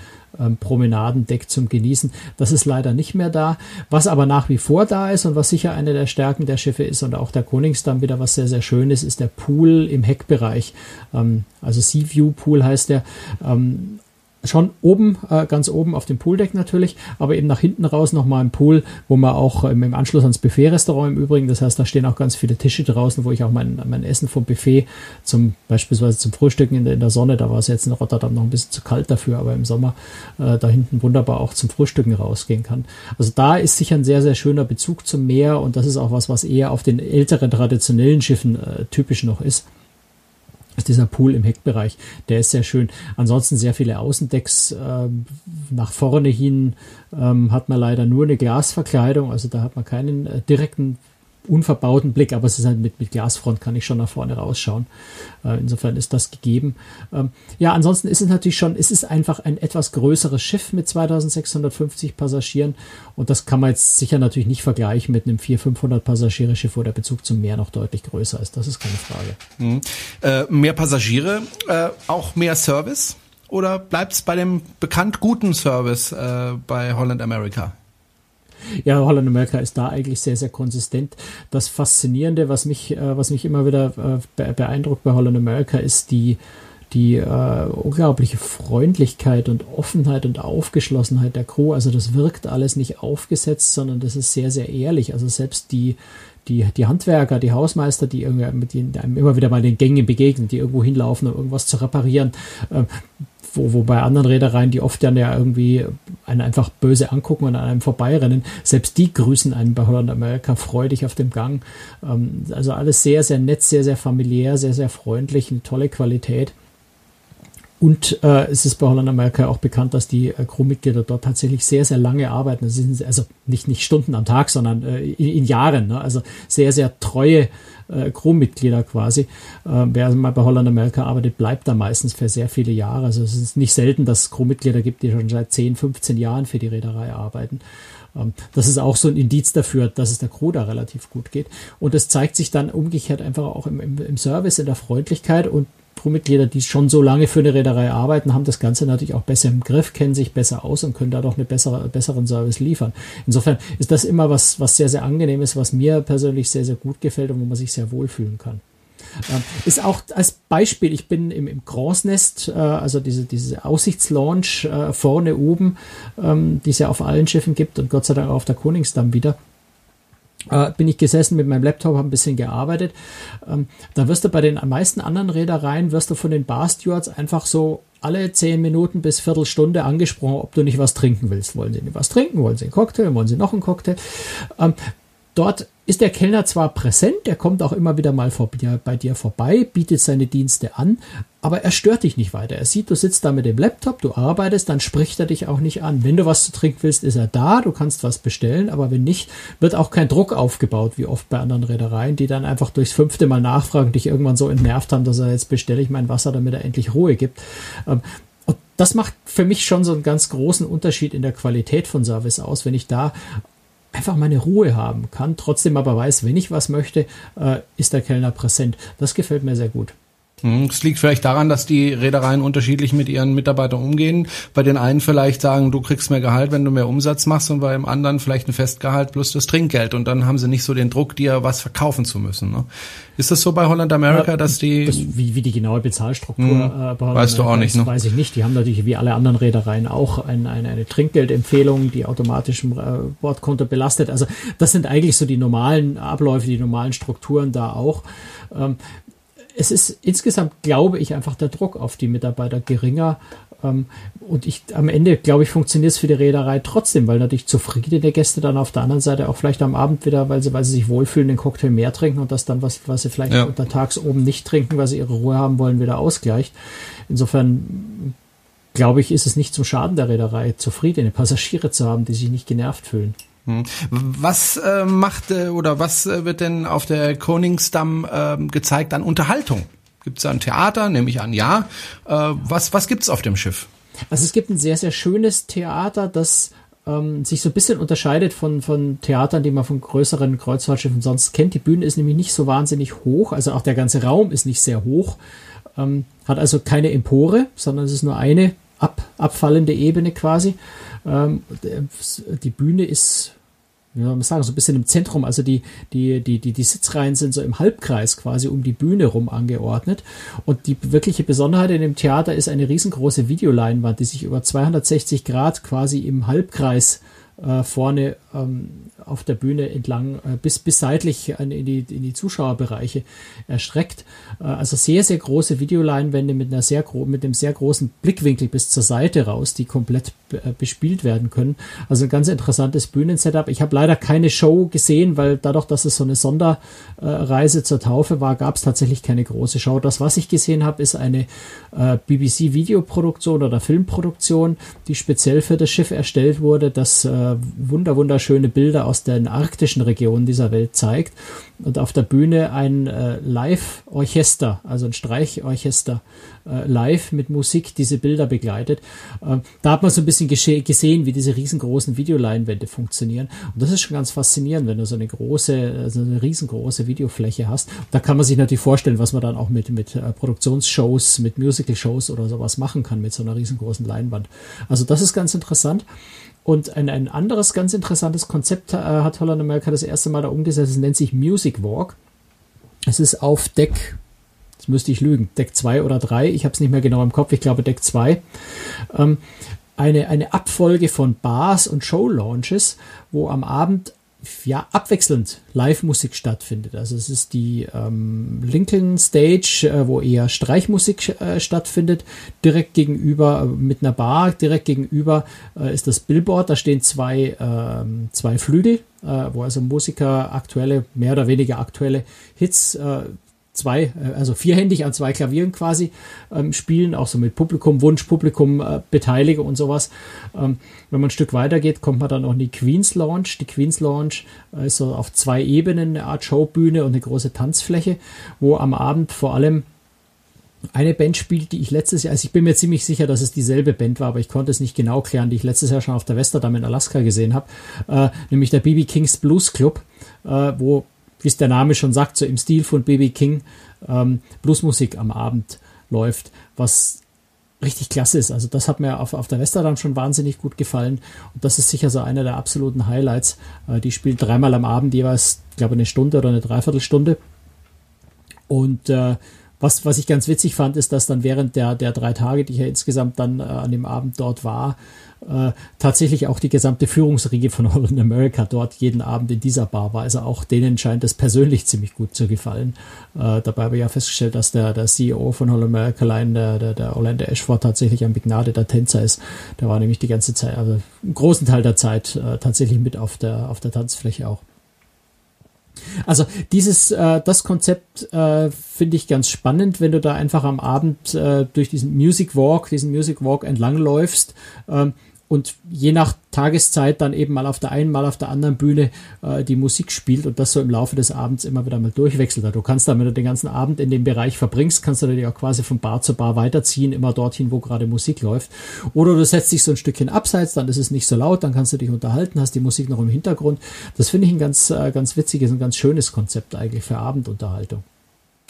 ähm, Promenadendeck zum Genießen, das ist leider nicht mehr da. Was aber nach wie vor da ist und was sicher eine der Stärken der Schiffe ist und auch der Koningsdamm wieder was sehr, sehr schönes, ist der Pool im Heckbereich. Ähm, also Sea View Pool heißt der. Ähm, schon oben, äh, ganz oben auf dem Pooldeck natürlich, aber eben nach hinten raus nochmal im Pool, wo man auch ähm, im Anschluss ans Buffet-Restaurant im Übrigen, das heißt, da stehen auch ganz viele Tische draußen, wo ich auch mein, mein Essen vom Buffet zum beispielsweise zum Frühstücken in der, in der Sonne, da war es jetzt in Rotterdam noch ein bisschen zu kalt dafür, aber im Sommer äh, da hinten wunderbar auch zum Frühstücken rausgehen kann. Also da ist sicher ein sehr, sehr schöner Bezug zum Meer und das ist auch was, was eher auf den älteren traditionellen Schiffen äh, typisch noch ist ist dieser Pool im Heckbereich. Der ist sehr schön. Ansonsten sehr viele Außendecks. Ähm, nach vorne hin ähm, hat man leider nur eine Glasverkleidung. Also da hat man keinen äh, direkten unverbauten Blick, aber es ist halt mit, mit Glasfront kann ich schon nach vorne rausschauen. Äh, insofern ist das gegeben. Ähm, ja, ansonsten ist es natürlich schon, es ist einfach ein etwas größeres Schiff mit 2650 Passagieren und das kann man jetzt sicher natürlich nicht vergleichen mit einem 400, 500 Passagiere Schiff, wo der Bezug zum Meer noch deutlich größer ist. Das ist keine Frage. Mhm. Äh, mehr Passagiere, äh, auch mehr Service? Oder bleibt es bei dem bekannt guten Service äh, bei Holland America? Ja, Holland America ist da eigentlich sehr, sehr konsistent. Das Faszinierende, was mich, äh, was mich immer wieder äh, beeindruckt bei Holland America, ist die, die äh, unglaubliche Freundlichkeit und Offenheit und Aufgeschlossenheit der Crew. Also das wirkt alles nicht aufgesetzt, sondern das ist sehr, sehr ehrlich. Also selbst die, die, die Handwerker, die Hausmeister, die irgendwie mit denen immer wieder mal den Gängen begegnen, die irgendwo hinlaufen, um irgendwas zu reparieren, äh, wo, wo bei anderen Reedereien, die oft dann ja irgendwie einen einfach böse angucken und an einem vorbeirennen, selbst die grüßen einen bei Holland America freudig auf dem Gang. Ähm, also alles sehr, sehr nett, sehr, sehr familiär, sehr, sehr freundlich, eine tolle Qualität. Und äh, es ist bei Holland America auch bekannt, dass die äh, Crewmitglieder dort tatsächlich sehr, sehr lange arbeiten. Sind also nicht, nicht Stunden am Tag, sondern äh, in, in, Jahren. Ne? Also sehr, sehr treue äh, Crewmitglieder quasi. Äh, wer mal bei Holland America arbeitet, bleibt da meistens für sehr viele Jahre. Also es ist nicht selten, dass es Crewmitglieder gibt, die schon seit 10, 15 Jahren für die Reederei arbeiten. Ähm, das ist auch so ein Indiz dafür, dass es der Crew da relativ gut geht. Und es zeigt sich dann umgekehrt einfach auch im, im, im Service, in der Freundlichkeit und Crewmitglieder, die schon so lange für eine Reederei arbeiten, haben das Ganze natürlich auch besser im Griff, kennen sich besser aus und können dadurch eine bessere, besseren Service liefern. Insofern ist das immer was, was sehr, sehr angenehm ist, was mir persönlich sehr, sehr gut gefällt und wo man sich sehr wohlfühlen kann. Ähm, ist auch als Beispiel, ich bin im, im Großnest, äh, also diese, diese Aussichtslaunch äh, vorne oben, ähm, die es ja auf allen Schiffen gibt und Gott sei Dank auch auf der Koningsdamm wieder äh, bin ich gesessen mit meinem Laptop, habe ein bisschen gearbeitet. Ähm, da wirst du bei den meisten anderen Reedereien, wirst du von den Barstewards einfach so alle zehn Minuten bis Viertelstunde angesprochen, ob du nicht was trinken willst. Wollen sie nicht was trinken? Wollen sie einen Cocktail? Wollen sie noch einen Cocktail? Ähm, dort ist der Kellner zwar präsent, der kommt auch immer wieder mal vor, bei dir vorbei, bietet seine Dienste an, aber er stört dich nicht weiter. Er sieht, du sitzt da mit dem Laptop, du arbeitest, dann spricht er dich auch nicht an. Wenn du was zu trinken willst, ist er da, du kannst was bestellen, aber wenn nicht, wird auch kein Druck aufgebaut, wie oft bei anderen Reedereien, die dann einfach durchs fünfte Mal nachfragen, dich irgendwann so entnervt haben, dass er jetzt bestelle ich mein Wasser, damit er endlich Ruhe gibt. Ähm, und das macht für mich schon so einen ganz großen Unterschied in der Qualität von Service aus, wenn ich da einfach meine Ruhe haben kann, trotzdem aber weiß, wenn ich was möchte, äh, ist der Kellner präsent. Das gefällt mir sehr gut. Hm, es liegt vielleicht daran, dass die Reedereien unterschiedlich mit ihren Mitarbeitern umgehen. Bei den einen vielleicht sagen, du kriegst mehr Gehalt, wenn du mehr Umsatz machst und bei dem anderen vielleicht ein Festgehalt plus das Trinkgeld und dann haben sie nicht so den Druck, dir was verkaufen zu müssen. Ne? Ist das so bei Holland America, ja, dass die... Das, wie, wie die genaue Bezahlstruktur hm, äh, bei Holland Weißt du auch nicht, ne? weiß ich nicht. Die haben natürlich wie alle anderen Reedereien auch eine, eine, eine Trinkgeldempfehlung, die automatisch im äh, Bordkonto belastet. Also das sind eigentlich so die normalen Abläufe, die normalen Strukturen da auch. Ähm, es ist insgesamt, glaube ich, einfach der Druck auf die Mitarbeiter geringer. Ähm, und ich, am Ende, glaube ich, funktioniert es für die Reederei trotzdem, weil natürlich zufriedene Gäste dann auf der anderen Seite auch vielleicht am Abend wieder, weil sie, weil sie sich wohlfühlen, den Cocktail mehr trinken und das dann, was, was sie vielleicht ja. untertags oben nicht trinken, weil sie ihre Ruhe haben wollen, wieder ausgleicht. Insofern, glaube ich, ist es nicht zum Schaden der Reederei, zufriedene Passagiere zu haben, die sich nicht genervt fühlen. Hm. Was äh, macht äh, oder was äh, wird denn auf der Koningsdamm äh, gezeigt an Unterhaltung? Gibt es da ein Theater? Nehme ich an, ja. Äh, was was gibt's auf dem Schiff? Also es gibt ein sehr, sehr schönes Theater, das ähm, sich so ein bisschen unterscheidet von, von Theatern, die man von größeren Kreuzfahrtschiffen sonst kennt. Die Bühne ist nämlich nicht so wahnsinnig hoch, also auch der ganze Raum ist nicht sehr hoch, ähm, hat also keine Empore, sondern es ist nur eine ab, abfallende Ebene quasi. Ähm, die Bühne ist wie soll man sagen, so ein bisschen im Zentrum. Also die, die, die, die, die Sitzreihen sind so im Halbkreis quasi um die Bühne rum angeordnet. Und die wirkliche Besonderheit in dem Theater ist eine riesengroße Videoleinwand, die sich über 260 Grad quasi im Halbkreis äh, vorne ähm, auf der Bühne entlang äh, bis, bis seitlich in die, in die Zuschauerbereiche erstreckt. Äh, also sehr, sehr große Videoleinwände mit, einer sehr mit einem sehr großen Blickwinkel bis zur Seite raus, die komplett äh, bespielt werden können. Also ein ganz interessantes Bühnensetup. Ich habe leider keine Show gesehen, weil dadurch, dass es so eine Sonderreise zur Taufe war, gab es tatsächlich keine große Show. Das, was ich gesehen habe, ist eine äh, BBC-Videoproduktion oder Filmproduktion, die speziell für das Schiff erstellt wurde, das äh, wunder wunderschöne Bilder aus den arktischen Regionen dieser Welt zeigt und auf der Bühne ein äh, Live-Orchester, also ein Streichorchester äh, live mit Musik diese Bilder begleitet. Ähm, da hat man so ein bisschen gesehen, wie diese riesengroßen Videoleinwände funktionieren. Und das ist schon ganz faszinierend, wenn du so eine große, so eine riesengroße Videofläche hast. Da kann man sich natürlich vorstellen, was man dann auch mit, mit äh, Produktionsshows, mit Musical-Shows oder sowas machen kann mit so einer riesengroßen Leinwand. Also das ist ganz interessant. Und ein, ein anderes ganz interessantes Konzept äh, hat Holland America das erste Mal da umgesetzt. Es nennt sich Music Walk. Es ist auf Deck, jetzt müsste ich lügen, Deck 2 oder 3, ich habe es nicht mehr genau im Kopf, ich glaube Deck 2. Ähm, eine, eine Abfolge von Bars und Show-Launches, wo am Abend ja, abwechselnd Live-Musik stattfindet. Also es ist die ähm, Lincoln Stage, äh, wo eher Streichmusik äh, stattfindet. Direkt gegenüber, äh, mit einer Bar, direkt gegenüber äh, ist das Billboard. Da stehen zwei, ähm, zwei Flügel, äh, wo also Musiker aktuelle, mehr oder weniger aktuelle Hits äh, zwei, äh, also vierhändig an zwei Klavieren quasi ähm, spielen, auch so mit Publikum, Wunsch, Publikum äh, beteilige und sowas. Ähm, wenn man ein Stück weiter geht, kommt man dann auch in die Queens Lounge. Die Queens Lounge äh, ist so auf zwei Ebenen, eine Art Showbühne und eine große Tanzfläche, wo am Abend vor allem eine Band spielt, die ich letztes Jahr, also ich bin mir ziemlich sicher, dass es dieselbe Band war, aber ich konnte es nicht genau klären, die ich letztes Jahr schon auf der Westerdam in Alaska gesehen habe, äh, nämlich der BB Kings Blues Club, äh, wo wie es der Name schon sagt, so im Stil von BB King ähm, Bluesmusik am Abend läuft, was richtig klasse ist. Also das hat mir auf, auf der Westerdam schon wahnsinnig gut gefallen und das ist sicher so einer der absoluten Highlights. Äh, die spielt dreimal am Abend jeweils, glaube eine Stunde oder eine Dreiviertelstunde und äh, was, was ich ganz witzig fand, ist, dass dann während der, der drei Tage, die ich ja insgesamt dann äh, an dem Abend dort war, äh, tatsächlich auch die gesamte Führungsriege von Holland America dort jeden Abend in dieser Bar war. Also auch denen scheint es persönlich ziemlich gut zu gefallen. Äh, dabei habe ich ja festgestellt, dass der, der CEO von Holland America Line, der, der, der Orlando Ashford, tatsächlich ein begnadeter Tänzer ist. Der war nämlich die ganze Zeit, also einen großen Teil der Zeit äh, tatsächlich mit auf der, auf der Tanzfläche auch. Also dieses, äh, das Konzept äh, finde ich ganz spannend, wenn du da einfach am Abend äh, durch diesen Music Walk, diesen Music Walk entlangläufst. Ähm, und je nach Tageszeit dann eben mal auf der einen, mal auf der anderen Bühne äh, die Musik spielt und das so im Laufe des Abends immer wieder mal durchwechselt. Du kannst dann, wenn du den ganzen Abend in dem Bereich verbringst, kannst du dich auch quasi von Bar zu Bar weiterziehen, immer dorthin, wo gerade Musik läuft. Oder du setzt dich so ein Stückchen abseits, dann ist es nicht so laut, dann kannst du dich unterhalten, hast die Musik noch im Hintergrund. Das finde ich ein ganz, äh, ganz witziges und ganz schönes Konzept eigentlich für Abendunterhaltung.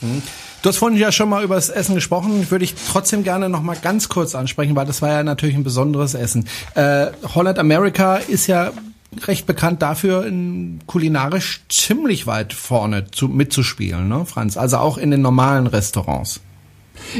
Mhm. Du hast vorhin ja schon mal über das Essen gesprochen. Würde ich trotzdem gerne noch mal ganz kurz ansprechen, weil das war ja natürlich ein besonderes Essen. Äh, Holland America ist ja recht bekannt dafür, in kulinarisch ziemlich weit vorne zu, mitzuspielen, ne, Franz? Also auch in den normalen Restaurants.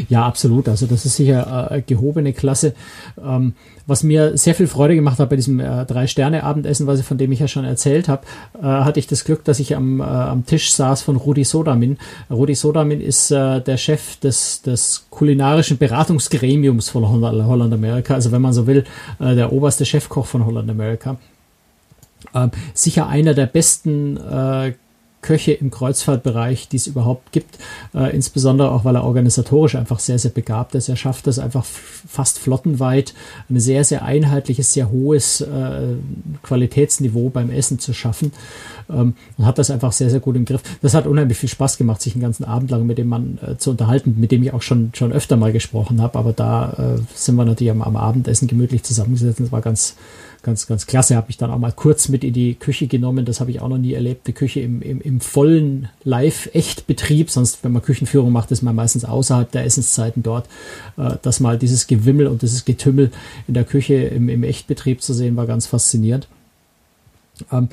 Ja, absolut. Also das ist sicher äh, gehobene Klasse. Ähm, was mir sehr viel Freude gemacht hat bei diesem äh, Drei-Sterne-Abendessen, von dem ich ja schon erzählt habe, äh, hatte ich das Glück, dass ich am, äh, am Tisch saß von Rudi Sodamin. Rudi Sodamin ist äh, der Chef des, des kulinarischen Beratungsgremiums von Holland, Holland America. Also wenn man so will, äh, der oberste Chefkoch von Holland America. Ähm, sicher einer der besten äh, Köche im Kreuzfahrtbereich, die es überhaupt gibt. Äh, insbesondere auch, weil er organisatorisch einfach sehr, sehr begabt ist. Er schafft es einfach fast flottenweit, ein sehr, sehr einheitliches, sehr hohes äh, Qualitätsniveau beim Essen zu schaffen. Ähm, und hat das einfach sehr, sehr gut im Griff. Das hat unheimlich viel Spaß gemacht, sich einen ganzen Abend lang mit dem Mann äh, zu unterhalten, mit dem ich auch schon, schon öfter mal gesprochen habe. Aber da äh, sind wir natürlich am, am Abendessen gemütlich zusammengesetzt. Das war ganz, ganz, ganz klasse. Habe ich dann auch mal kurz mit in die Küche genommen. Das habe ich auch noch nie erlebt. Die Küche im, im, im vollen Live-Echtbetrieb. Sonst, wenn man Küchenführung macht, ist man meistens außerhalb der Essenszeiten dort. Äh, das mal dieses Gewimmel und dieses Getümmel in der Küche im, im Echtbetrieb zu sehen, war ganz faszinierend. Ähm,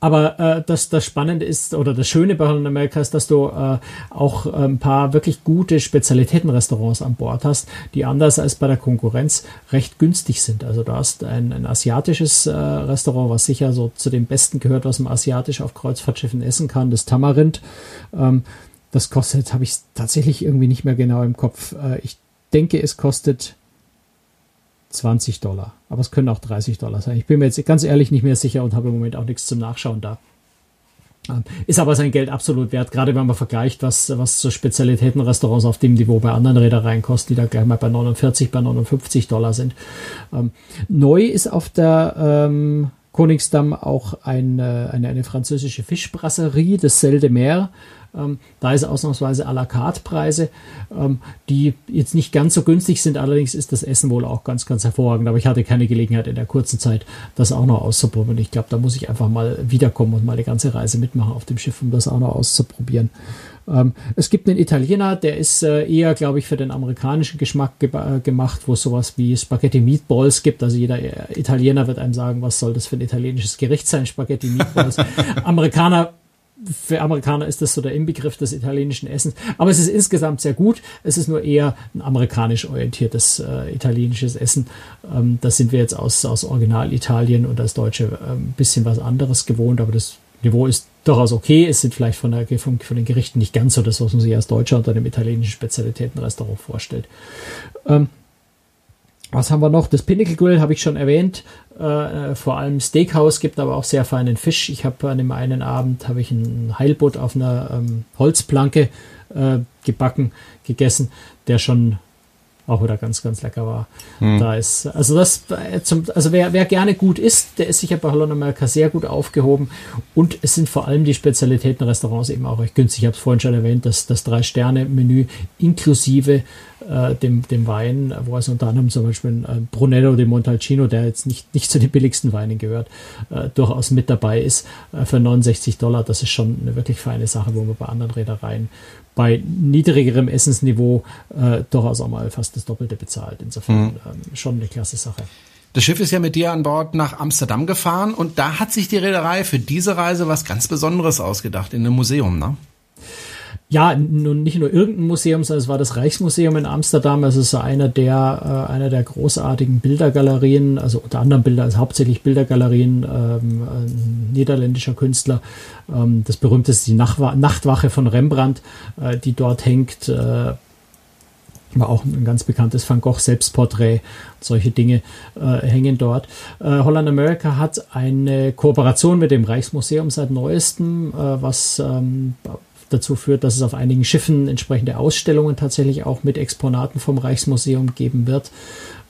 aber äh, das, das Spannende ist, oder das Schöne bei Holland America ist, dass du äh, auch ein paar wirklich gute Spezialitätenrestaurants an Bord hast, die anders als bei der Konkurrenz recht günstig sind. Also du hast ein, ein asiatisches äh, Restaurant, was sicher so zu den besten gehört, was man asiatisch auf Kreuzfahrtschiffen essen kann, das Tamarind. Ähm, das kostet, habe ich tatsächlich irgendwie nicht mehr genau im Kopf. Äh, ich denke, es kostet 20 Dollar. Aber es können auch 30 Dollar sein. Ich bin mir jetzt ganz ehrlich nicht mehr sicher und habe im Moment auch nichts zum Nachschauen da. Ähm, ist aber sein Geld absolut wert, gerade wenn man vergleicht, was, was so Spezialitätenrestaurants auf dem Niveau bei anderen Reedereien kosten, die da gleich mal bei 49, bei 59 Dollar sind. Ähm, neu ist auf der ähm, Koningsdamm auch eine, eine, eine französische Fischbrasserie, das Sel de Mer. Ähm, da ist ausnahmsweise à la carte Preise, ähm, die jetzt nicht ganz so günstig sind. Allerdings ist das Essen wohl auch ganz, ganz hervorragend. Aber ich hatte keine Gelegenheit in der kurzen Zeit, das auch noch auszuprobieren. Ich glaube, da muss ich einfach mal wiederkommen und mal die ganze Reise mitmachen auf dem Schiff, um das auch noch auszuprobieren. Ähm, es gibt einen Italiener, der ist äh, eher, glaube ich, für den amerikanischen Geschmack ge äh, gemacht, wo es sowas wie Spaghetti Meatballs gibt. Also jeder äh, Italiener wird einem sagen, was soll das für ein italienisches Gericht sein, Spaghetti Meatballs. Amerikaner für Amerikaner ist das so der Inbegriff des italienischen Essens. Aber es ist insgesamt sehr gut. Es ist nur eher ein amerikanisch orientiertes äh, italienisches Essen. Ähm, das sind wir jetzt aus, aus Original-Italien und als Deutsche ein ähm, bisschen was anderes gewohnt. Aber das Niveau ist durchaus okay. Es sind vielleicht von, der, von, von den Gerichten nicht ganz so das, was man sich als Deutscher unter einem italienischen Spezialitätenrestaurant vorstellt. Ähm, was haben wir noch? Das Pinnacle Grill habe ich schon erwähnt. Äh, vor allem Steakhouse gibt aber auch sehr feinen Fisch. Ich habe an dem einen Abend habe ich ein Heilbutt auf einer ähm, Holzplanke äh, gebacken, gegessen, der schon auch wieder ganz, ganz lecker war. Hm. Da ist, also das, äh, zum, also wer, wer gerne gut isst, der ist sicher bei Holland America sehr gut aufgehoben. Und es sind vor allem die Spezialitätenrestaurants eben auch recht günstig. Ich habe es vorhin schon erwähnt, dass das Drei-Sterne-Menü inklusive äh, dem, dem Wein, wo es unter anderem zum Beispiel äh, Brunello de Montalcino, der jetzt nicht, nicht zu den billigsten Weinen gehört, äh, durchaus mit dabei ist, äh, für 69 Dollar. Das ist schon eine wirklich feine Sache, wo man bei anderen Reedereien bei niedrigerem Essensniveau äh, durchaus auch mal fast das Doppelte bezahlt. Insofern mhm. ähm, schon eine klasse Sache. Das Schiff ist ja mit dir an Bord nach Amsterdam gefahren und da hat sich die Reederei für diese Reise was ganz Besonderes ausgedacht in einem Museum, ne? Ja, nun nicht nur irgendein Museum, sondern es war das Reichsmuseum in Amsterdam. Es ist einer der, äh, einer der großartigen Bildergalerien, also unter anderem Bilder, also hauptsächlich Bildergalerien ähm, niederländischer Künstler. Ähm, das berühmteste ist die Nachtwa Nachtwache von Rembrandt, äh, die dort hängt. Äh, war auch ein ganz bekanntes Van Gogh Selbstporträt. Solche Dinge äh, hängen dort. Äh, Holland America hat eine Kooperation mit dem Reichsmuseum seit neuestem, äh, was ähm, dazu führt, dass es auf einigen Schiffen entsprechende Ausstellungen tatsächlich auch mit Exponaten vom Reichsmuseum geben wird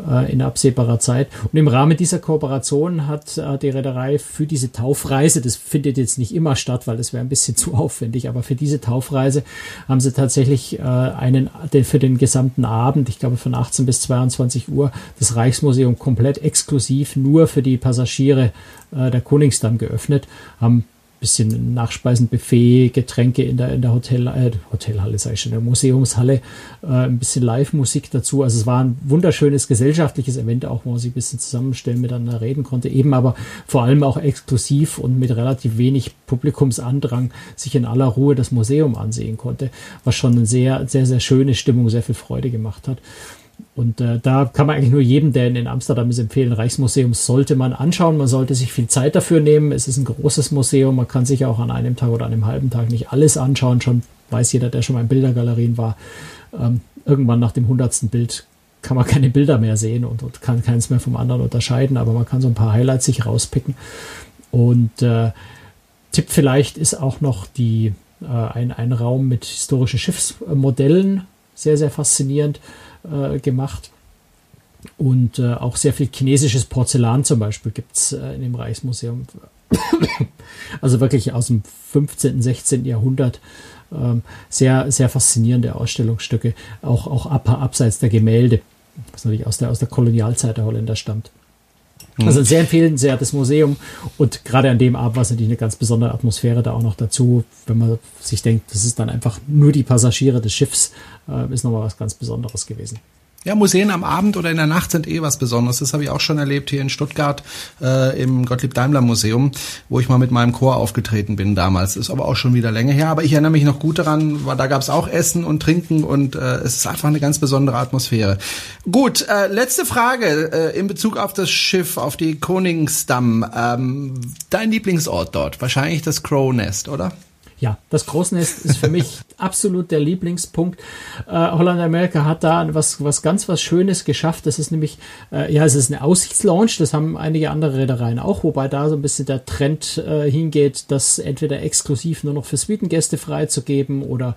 äh, in absehbarer Zeit. Und im Rahmen dieser Kooperation hat äh, die Reederei für diese Taufreise, das findet jetzt nicht immer statt, weil das wäre ein bisschen zu aufwendig, aber für diese Taufreise haben sie tatsächlich äh, einen den, für den gesamten Abend, ich glaube von 18 bis 22 Uhr, das Reichsmuseum komplett exklusiv nur für die Passagiere äh, der Koningsdamm geöffnet, haben bisschen Nachspeisenbuffet, Getränke in der, in der Hotel, äh, Hotelhalle, sage ich schon, in der Museumshalle, äh, ein bisschen Live-Musik dazu. Also es war ein wunderschönes gesellschaftliches Event, auch wo man sich ein bisschen zusammenstellen, miteinander reden konnte, eben aber vor allem auch exklusiv und mit relativ wenig Publikumsandrang sich in aller Ruhe das Museum ansehen konnte, was schon eine sehr, sehr, sehr schöne Stimmung, sehr viel Freude gemacht hat. Und äh, da kann man eigentlich nur jedem, der in Amsterdam ist, empfehlen, Reichsmuseum sollte man anschauen. Man sollte sich viel Zeit dafür nehmen. Es ist ein großes Museum. Man kann sich auch an einem Tag oder an einem halben Tag nicht alles anschauen. Schon weiß jeder, der schon mal in Bildergalerien war. Ähm, irgendwann nach dem hundertsten Bild kann man keine Bilder mehr sehen und, und, kann keins mehr vom anderen unterscheiden. Aber man kann so ein paar Highlights sich rauspicken. Und äh, Tipp vielleicht ist auch noch die, äh, ein, ein Raum mit historischen Schiffsmodellen. Sehr, sehr faszinierend äh, gemacht. Und äh, auch sehr viel chinesisches Porzellan zum Beispiel gibt es äh, in dem Reichsmuseum. also wirklich aus dem 15., 16. Jahrhundert. Ähm, sehr, sehr faszinierende Ausstellungsstücke, auch, auch ab, abseits der Gemälde, was natürlich aus der, aus der Kolonialzeit der Holländer stammt. Mhm. Also sehr empfehlenswertes Museum und gerade an dem Abend war es natürlich eine ganz besondere Atmosphäre da auch noch dazu, wenn man sich denkt, das ist dann einfach nur die Passagiere des Schiffs, äh, ist nochmal was ganz Besonderes gewesen. Ja, Museen am Abend oder in der Nacht sind eh was Besonderes. Das habe ich auch schon erlebt hier in Stuttgart äh, im Gottlieb Daimler Museum, wo ich mal mit meinem Chor aufgetreten bin damals. Ist aber auch schon wieder länger her. Aber ich erinnere mich noch gut daran, weil da gab es auch Essen und Trinken und äh, es ist einfach eine ganz besondere Atmosphäre. Gut, äh, letzte Frage äh, in Bezug auf das Schiff, auf die Koningsdamm. Ähm, dein Lieblingsort dort? Wahrscheinlich das Crow Nest, oder? Ja, das Großnest ist für mich absolut der Lieblingspunkt. Äh, Holland America hat da was, was ganz was Schönes geschafft. Das ist nämlich, äh, ja, es ist eine Aussichtslaunch. Das haben einige andere Reedereien auch, wobei da so ein bisschen der Trend äh, hingeht, das entweder exklusiv nur noch für Suitengäste freizugeben oder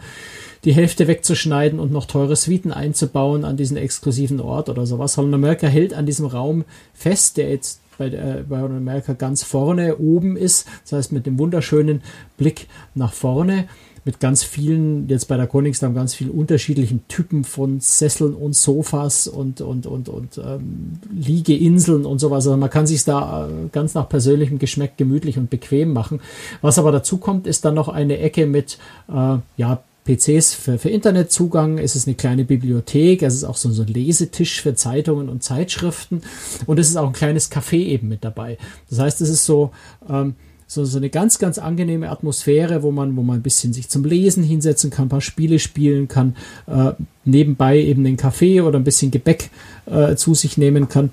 die Hälfte wegzuschneiden und noch teure Suiten einzubauen an diesen exklusiven Ort oder sowas. Holland America hält an diesem Raum fest, der jetzt bei, äh, bei America ganz vorne oben ist. Das heißt, mit dem wunderschönen Blick nach vorne mit ganz vielen, jetzt bei der Koningsdamm, ganz vielen unterschiedlichen Typen von Sesseln und Sofas und, und, und, und ähm, Liegeinseln und sowas. Also man kann sich da äh, ganz nach persönlichem Geschmack gemütlich und bequem machen. Was aber dazu kommt, ist dann noch eine Ecke mit, äh, ja, PCs für, für Internetzugang, es ist eine kleine Bibliothek, es ist auch so, so ein Lesetisch für Zeitungen und Zeitschriften. Und es ist auch ein kleines Café eben mit dabei. Das heißt, es ist so, ähm, so, so eine ganz, ganz angenehme Atmosphäre, wo man, wo man ein bisschen sich zum Lesen hinsetzen kann, ein paar Spiele spielen kann, äh, nebenbei eben den Kaffee oder ein bisschen Gebäck äh, zu sich nehmen kann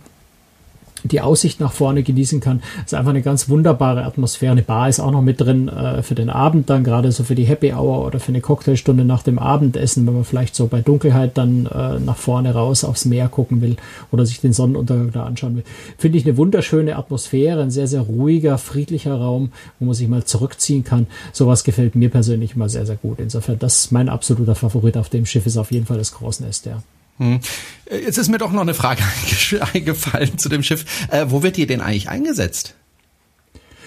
die Aussicht nach vorne genießen kann. Das ist einfach eine ganz wunderbare Atmosphäre. Eine Bar ist auch noch mit drin äh, für den Abend dann, gerade so für die Happy Hour oder für eine Cocktailstunde nach dem Abendessen, wenn man vielleicht so bei Dunkelheit dann äh, nach vorne raus aufs Meer gucken will oder sich den Sonnenuntergang da anschauen will. Finde ich eine wunderschöne Atmosphäre, ein sehr, sehr ruhiger, friedlicher Raum, wo man sich mal zurückziehen kann. Sowas gefällt mir persönlich immer sehr, sehr gut. Insofern, das ist mein absoluter Favorit auf dem Schiff, ist auf jeden Fall das Großnest, ja. Hm. Jetzt ist mir doch noch eine Frage eingefallen zu dem Schiff. Äh, wo wird die denn eigentlich eingesetzt?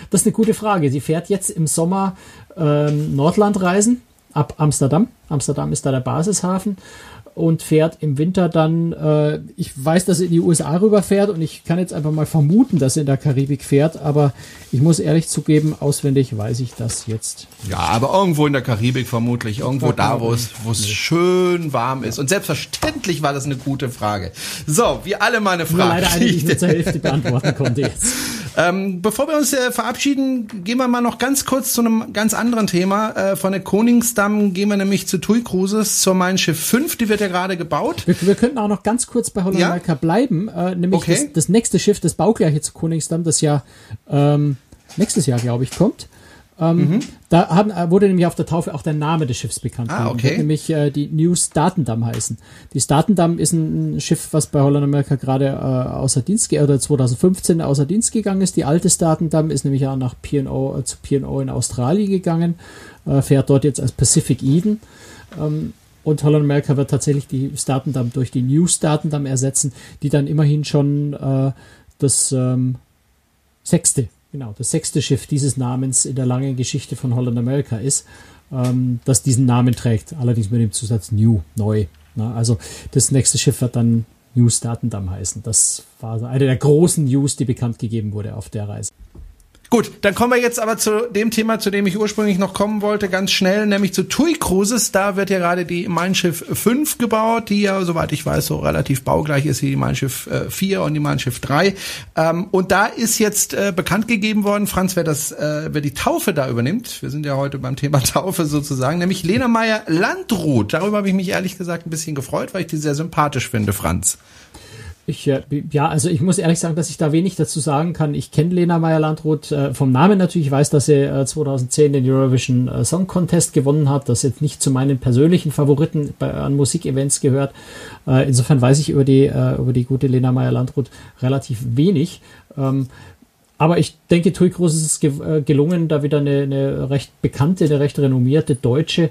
Das ist eine gute Frage. Sie fährt jetzt im Sommer ähm, Nordlandreisen ab Amsterdam. Amsterdam ist da der Basishafen und fährt im Winter dann, äh, ich weiß, dass er in die USA rüberfährt und ich kann jetzt einfach mal vermuten, dass er in der Karibik fährt, aber ich muss ehrlich zugeben, auswendig weiß ich das jetzt. Ja, aber irgendwo in der Karibik vermutlich, irgendwo da, wo es, wo es schön warm ist. Und selbstverständlich war das eine gute Frage. So, wie alle meine Fragen. Nur leider eine, die ich nur zur Hälfte beantworten konnte jetzt. Ähm, bevor wir uns äh, verabschieden, gehen wir mal noch ganz kurz zu einem ganz anderen Thema. Äh, von der Koningsdamm gehen wir nämlich zu TUI Cruises, zur Mein Schiff 5, die wird ja gerade gebaut. Wir, wir könnten auch noch ganz kurz bei Holland ja? bleiben, äh, nämlich okay. das, das, nächste Schiff, das baugleiche zu Koningsdamm, das ja ähm, nächstes Jahr, glaube ich, kommt. Ähm, mhm. Da haben, äh, wurde nämlich auf der Taufe auch der Name des Schiffs bekannt. Ah, okay. Wird nämlich äh, die New Statendam heißen. Die Statendam ist ein Schiff, was bei Holland America gerade äh, außer Dienst oder 2015 außer Dienst gegangen ist. Die alte Statendam ist nämlich auch nach P&O äh, zu P&O in Australien gegangen, äh, fährt dort jetzt als Pacific Eden. Ähm, und Holland America wird tatsächlich die Statendam durch die New Statendam ersetzen, die dann immerhin schon äh, das ähm, sechste genau, das sechste Schiff dieses Namens in der langen Geschichte von Holland America ist, ähm, das diesen Namen trägt, allerdings mit dem Zusatz New, neu. Na, also das nächste Schiff wird dann New Statendam heißen. Das war eine der großen News, die bekannt gegeben wurde auf der Reise. Gut, dann kommen wir jetzt aber zu dem Thema, zu dem ich ursprünglich noch kommen wollte, ganz schnell, nämlich zu TUI Cruises. Da wird ja gerade die Mein Schiff 5 gebaut, die ja, soweit ich weiß, so relativ baugleich ist wie die Mein Schiff äh, 4 und die Mein Schiff 3. Ähm, und da ist jetzt äh, bekannt gegeben worden, Franz, wer das, äh, wer die Taufe da übernimmt. Wir sind ja heute beim Thema Taufe sozusagen, nämlich Lena Meyer Landruth. Darüber habe ich mich ehrlich gesagt ein bisschen gefreut, weil ich die sehr sympathisch finde, Franz. Ich, äh, ja, also ich muss ehrlich sagen, dass ich da wenig dazu sagen kann. Ich kenne Lena Meyer-Landrut äh, vom Namen natürlich, ich weiß, dass sie äh, 2010 den Eurovision äh, Song Contest gewonnen hat, das jetzt nicht zu meinen persönlichen Favoriten bei, an Musikevents gehört. Äh, insofern weiß ich über die, äh, über die gute Lena Meyer-Landrut relativ wenig. Ähm, aber ich denke, Tui Groß ist es ge gelungen, da wieder eine, eine recht bekannte, eine recht renommierte Deutsche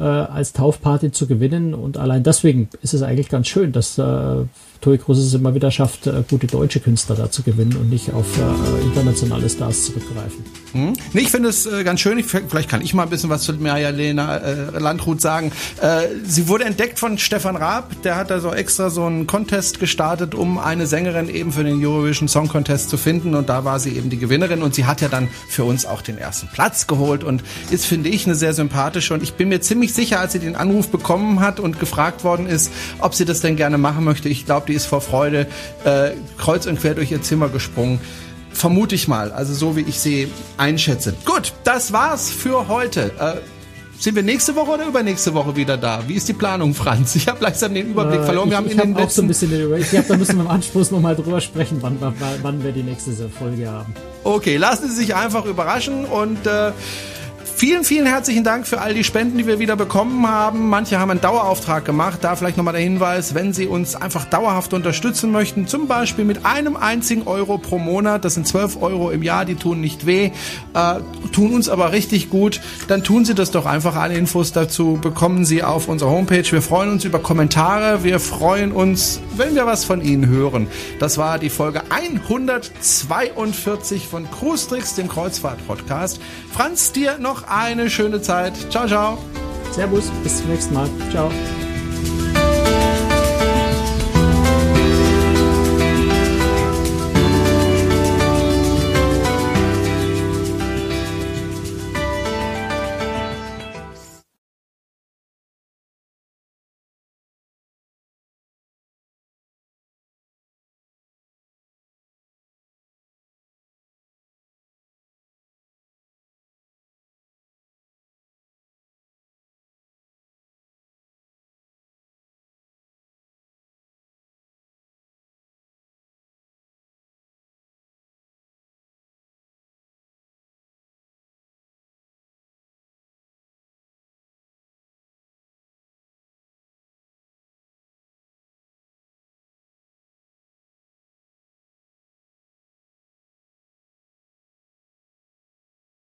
äh, als Taufparty zu gewinnen. Und allein deswegen ist es eigentlich ganz schön, dass äh, Tui Cruz es immer wieder schafft, äh, gute deutsche Künstler da zu gewinnen und nicht auf äh, internationale Stars zurückgreifen. Hm? Nee, ich finde es äh, ganz schön. Ich, vielleicht kann ich mal ein bisschen was zu Maja Lena äh, Landrut sagen. Äh, sie wurde entdeckt von Stefan Raab. Der hat da so extra so einen Contest gestartet, um eine Sängerin eben für den Eurovision Song Contest zu finden. Und da war sie eben die Gewinnerin. Und sie hat ja dann für uns auch den ersten Platz geholt und ist, finde ich, eine sehr sympathische. Und ich bin mir ziemlich ziemlich sicher, als sie den Anruf bekommen hat und gefragt worden ist, ob sie das denn gerne machen möchte. Ich glaube, die ist vor Freude äh, kreuz und quer durch ihr Zimmer gesprungen. Vermute ich mal, also so wie ich sie einschätze. Gut, das war's für heute. Äh, sind wir nächste Woche oder übernächste Woche wieder da? Wie ist die Planung, Franz? Ich habe langsam den Überblick äh, verloren. Wir ich, haben ich in den hab auch so ein bisschen den Überblick. Ich glaube, da müssen wir im Anschluss nochmal drüber sprechen, wann, wann, wann wir die nächste Folge haben. Okay, lassen Sie sich einfach überraschen und äh, Vielen, vielen herzlichen Dank für all die Spenden, die wir wieder bekommen haben. Manche haben einen Dauerauftrag gemacht. Da vielleicht nochmal der Hinweis, wenn Sie uns einfach dauerhaft unterstützen möchten, zum Beispiel mit einem einzigen Euro pro Monat, das sind 12 Euro im Jahr, die tun nicht weh, äh, tun uns aber richtig gut, dann tun Sie das doch einfach. Alle Infos dazu bekommen Sie auf unserer Homepage. Wir freuen uns über Kommentare. Wir freuen uns, wenn wir was von Ihnen hören. Das war die Folge 142 von Cruise Tricks, dem Kreuzfahrt-Podcast. Franz, dir noch eine schöne Zeit. Ciao, ciao. Servus, bis zum nächsten Mal. Ciao.